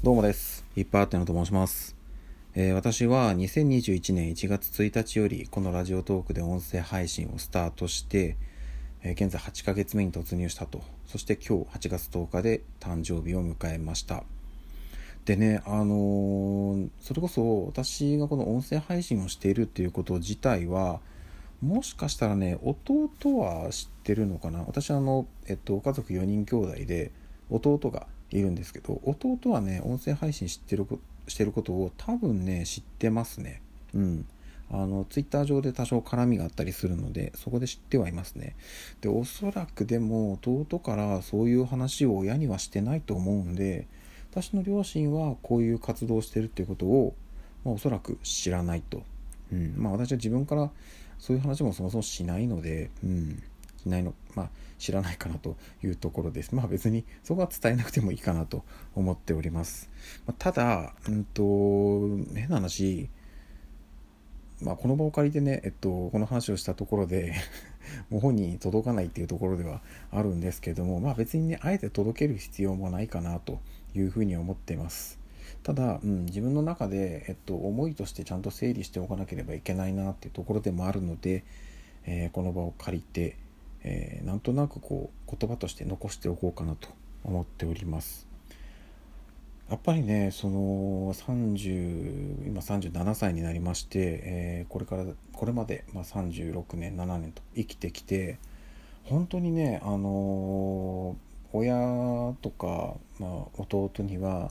どうもです。いっぱいあってのと申します。えー私は2021年1月1日よりこのラジオトークで音声配信をスタートして、えー現在8ヶ月目に突入したと。そして今日8月10日で誕生日を迎えました。でね、あのーそれこそ私がこの音声配信をしているっていうこと自体は、もしかしたらね、弟は知ってるのかな私あの、えっと、家族4人兄弟で弟がいるんですけど、弟はね、音声配信知ってるこしてることを多分ね、知ってますね。うん。あの、ツイッター上で多少絡みがあったりするので、そこで知ってはいますね。で、おそらくでも、弟からそういう話を親にはしてないと思うんで、私の両親はこういう活動をしてるっていうことを、まあ、おそらく知らないと。うん。まあ私は自分からそういう話もそもそもしないので、うん。しないの、まあ知らないかなというところです。まあ別にそこは伝えなくてもいいかなと思っております。まあ、ただ、うんと、変な話、まあこの場を借りてね、えっと、この話をしたところで もう本人に届かないっていうところではあるんですけども、まあ別にね、あえて届ける必要もないかなというふうに思っています。ただ、うん、自分の中で、えっと、思いとしてちゃんと整理しておかなければいけないなっていうところでもあるので、えーこの場を借りて、えーなんとなくこう言葉として残しておこうかなと思っております。やっぱりねその30今37歳になりまして、えーこれからこれまで、まあ、36年7年と生きてきて本当にねあのー親とか、まあ、弟には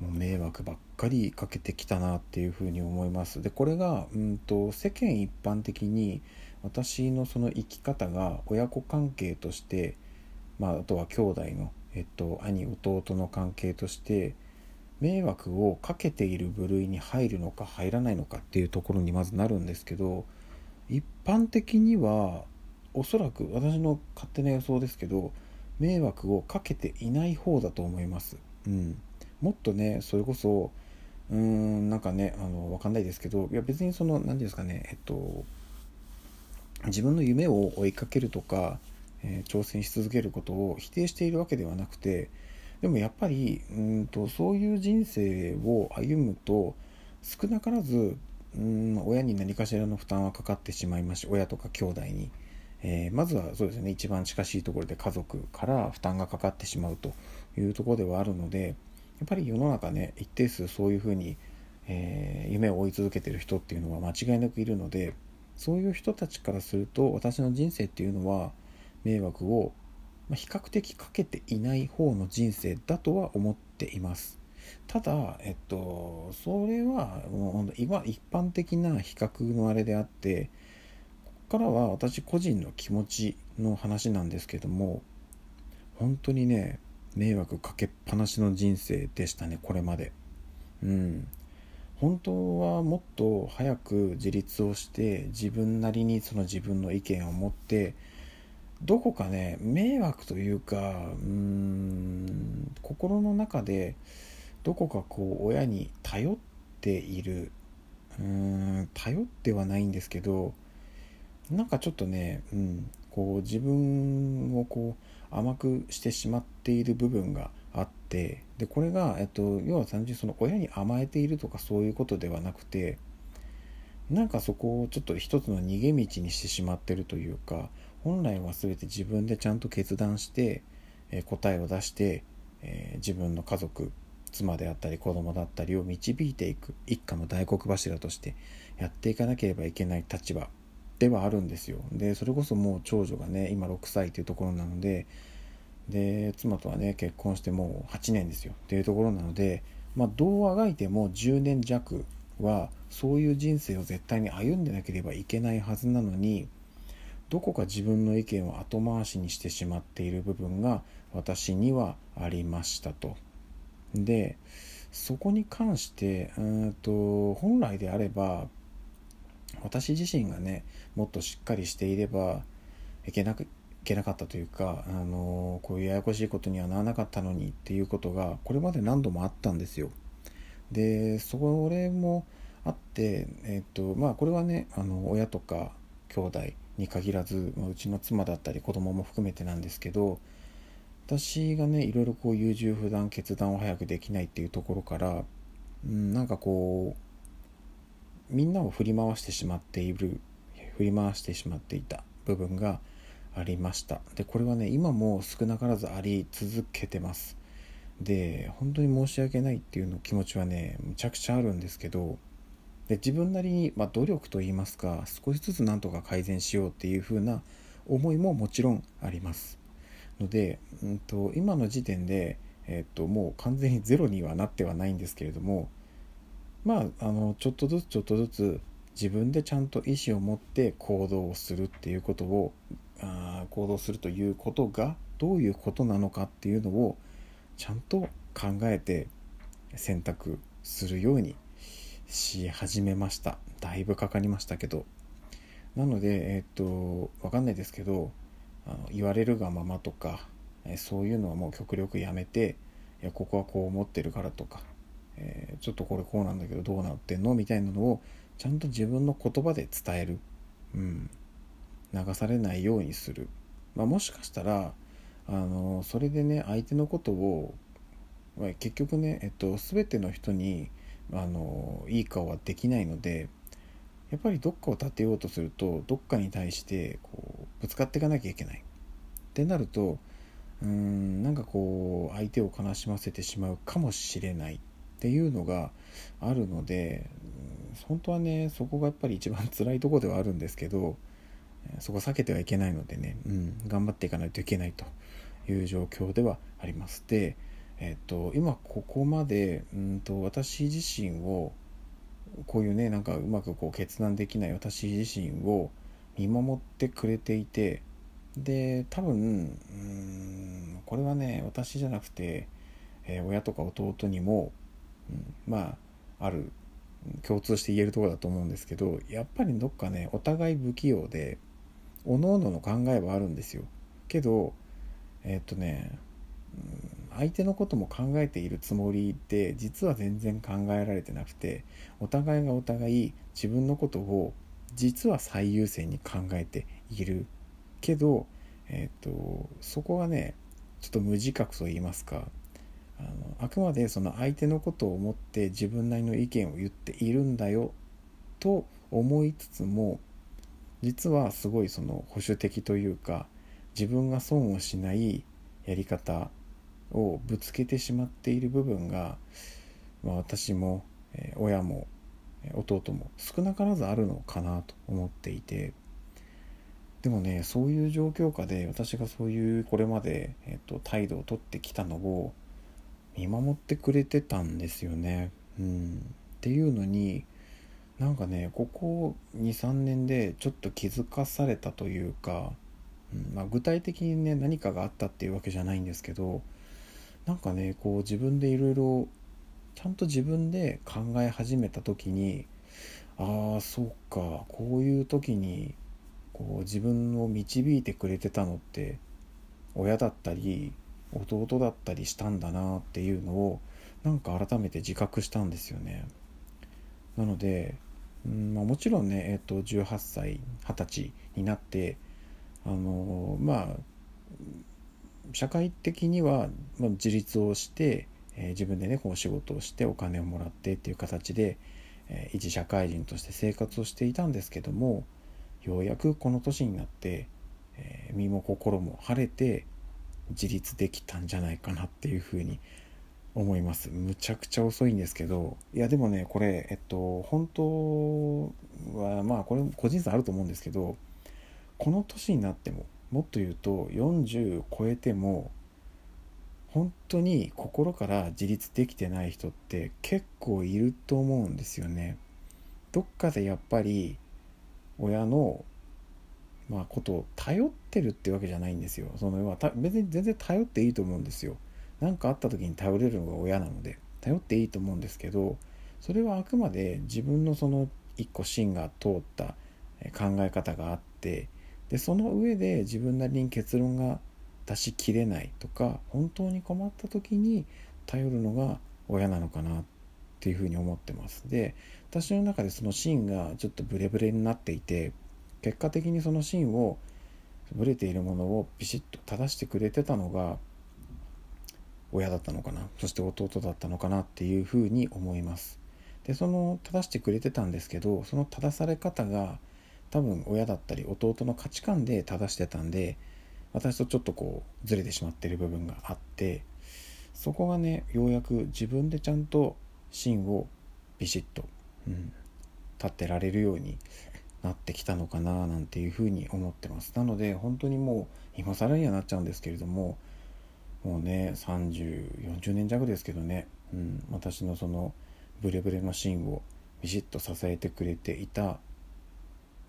もう迷惑ばっかりかけてきたなっていうふうに思いますでこれが、うん、と世間一般的に私のその生き方が親子関係として、まあ、あとは兄弟の、えっと、兄弟の関係として迷惑をかけている部類に入るのか入らないのかっていうところにまずなるんですけど一般的にはおそらく私の勝手な予想ですけど迷惑をかけていない方だと思います。うん、もっとねそれこそうーんなんかねあのわかんないですけどいや別にその何ていうんですかねえっと自分の夢を追いかけるとか、えー挑戦し続けることを否定しているわけではなくてでもやっぱりうんとそういう人生を歩むと少なからずうん親に何かしらの負担はかかってしまいます。し親とか兄弟に、えーまずはそうですね。一番近しいところで家族から負担がかかってしまうというところではあるのでやっぱり世の中ね一定数そういうふうに、えー夢を追い続けてる人っていうのは間違いなくいるのでそういう人たちからすると私の人生っていうのは迷惑を比較的かけていない方の人生だとは思っています。ただ、えっと、それはもう今一般的な比較のあれであってここからは私個人の気持ちの話なんですけども本当にね迷惑かけっぱなしの人生でしたねこれまでうん本当はもっと早く自立をして自分なりにその自分の意見を持ってどこかね迷惑というかうーん心の中でどこかこう親に頼っているうーん頼ってはないんですけどなんかちょっとね、うん、こう自分をこう甘くしてしまっている部分があってでこれが、えっと、要は単純にその親に甘えているとかそういうことではなくてなんかそこをちょっと一つの逃げ道にしてしまってるというか本来は全て自分でちゃんと決断して、え答えを出して、えー自分の家族妻であったり子供だったりを導いていく一家の大黒柱としてやっていかなければいけない立場ではあるんですよ。でそれこそもう長女がね今6歳というところなのでで妻とはね結婚してもう8年ですよっていうところなのでまあどうあがいても10年弱はそういう人生を絶対に歩んでなければいけないはずなのにどこか自分の意見を後回しにしてしまっている部分が私にはありましたと。でそこに関してうんと本来であれば私自身がねもっとしっかりしていればいけなくけなかったというか、あのこういうややこしいことにはならなかったのにっていうことがこれまで何度もあったんですよ。でそれもあって、えっとまあ、これはねあの親とか兄弟に限らず、まあうちの妻だったり子供も含めてなんですけど私がねいろいろこう優柔不断決断を早くできないっていうところから、うん、なんかこうみんなを振り回してしまっている振り回してしまっていた部分がありました。でこれはね今も少なからずあり続けてます。で本当に申し訳ないっていうの気持ちはねむちゃくちゃあるんですけどで自分なりに、まあ、努力といいますか少しずつなんとか改善しようっていう風な思いももちろんあります。ので、うんと、今の時点で、えっと、もう完全にゼロにはなってはないんですけれどもまああのちょっとずつちょっとずつ自分でちゃんと意思を持って行動をするっていうことをあ行動するということがどういうことなのかっていうのをちゃんと考えて選択するようにし始めました。だいぶかかりましたけど。なのでえっ、とわかんないですけどあの言われるがままとか、そういうのはもう極力やめていやここはこう思ってるからとか、えー、ちょっとこれこうなんだけどどうなってんの？みたいなのをちゃんと自分の言葉で伝える、うん、流されないようにする、まあ、もしかしたらあのそれでね相手のことを、まあ、結局ね、えっと、全ての人にあのいい顔はできないのでやっぱりどっかを立てようとするとどっかに対してこうぶつかっていかなきゃいけない。ってなるとうんなんかこう相手を悲しませてしまうかもしれない。っていうのがあるので本当はねそこがやっぱり一番辛いとこではあるんですけどそこ避けてはいけないのでね、うん、頑張っていかないといけないという状況ではあります。で、えっと、今ここまでうんと私自身をこういうねなんかうまくこう決断できない私自身を見守ってくれていてで多分うんこれはね私じゃなくて、えー、親とか弟にも、うん、まあある共通して言えるとこだと思うんですけどやっぱりどっかねお互い不器用でおのおの考えはあるんですよ。けどえ、っとね、相手のことも考えているつもりで実は全然考えられてなくてお互いがお互い自分のことを実は最優先に考えている。けど、えーと、そこがねちょっと無自覚と言いますかあのあくまでその相手のことを思って自分なりの意見を言っているんだよと思いつつも実はすごいその保守的というか自分が損をしないやり方をぶつけてしまっている部分が、まあ、私も、親も弟も少なからずあるのかなと思っていてでもねそういう状況下で私がそういうこれまで、えっと、態度をとってきたのを見守ってくれてたんですよね。うん、っていうのになんかねここ23年でちょっと気づかされたというか、うんまあ、具体的にね何かがあったっていうわけじゃないんですけどなんかねこう自分でいろいろちゃんと自分で考え始めた時にああそうかこういう時にこう自分を導いてくれてたのって親だったり弟だったりしたんだなっていうのをなんか改めて自覚したんですよね。なので、うんまあ、もちろんね、えー、と18歳20歳になってあのまあ社会的には自立をしてえー、自分でねこう仕事をしてお金をもらってっていう形で、えー、一社会人として生活をしていたんですけどもようやくこの年になって、えー、身も心も晴れて自立できたんじゃないかなっていうふうに思いますむちゃくちゃ遅いんですけどいやでもねこれえっと本当はまあこれ個人差あると思うんですけどこの年になってももっと言うと40超えても本当に心から自立できてない人って結構いると思うんですよね。どっかでやっぱり親のまあ、ことを頼ってるってわけじゃないんですよ。その別に全然頼っていいと思うんですよ。何かあった時に頼れるのが親なので頼っていいと思うんですけどそれはあくまで自分のその一個芯が通った考え方があってでその上で自分なりに結論が出しきれないとか本当に困った時に頼るのが親なのかなっていうふうに思ってます。で私の中でその芯がちょっとブレブレになっていて結果的にその芯をブレているものをビシッと正してくれてたのが親だったのかなそして弟だったのかなっていうふうに思います。でその正してくれてたんですけどその正され方が多分親だったり弟の価値観で正してたんで私とちょっとこうずれてしまってる部分があってそこがねようやく自分でちゃんと芯をビシッと、うん、立てられるようになってきたのかななんていうふうに思ってます。なので本当にもう今更にはなっちゃうんですけれどももうね3040年弱ですけどね、うん、私のそのブレブレの芯をビシッと支えてくれていた、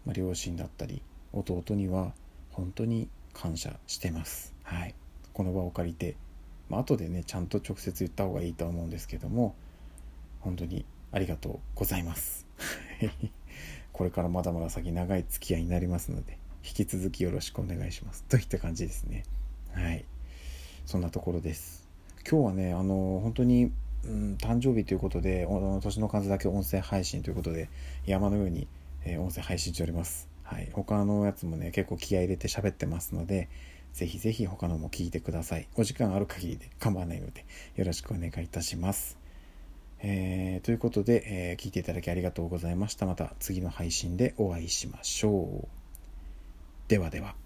ま、両親だったり弟には本当に感謝してます。はい、この場を借りて、まあ後でねちゃんと直接言った方がいいと思うんですけども本当にありがとうございます。これからまだまだ先長い付き合いになりますので引き続きよろしくお願いします。といった感じですね。はい。そんなところです。今日はね、あの、本当に、うん、誕生日ということで、年の数だけ音声配信ということで、山のように、えー、音声配信しております。はい。他のやつもね、結構気合入れて喋ってますので、ぜひぜひ他のも聞いてください。お時間ある限りで構わないので、よろしくお願いいたします。えー、ということで、えー、聞いていただきありがとうございました。また次の配信でお会いしましょう。ではでは。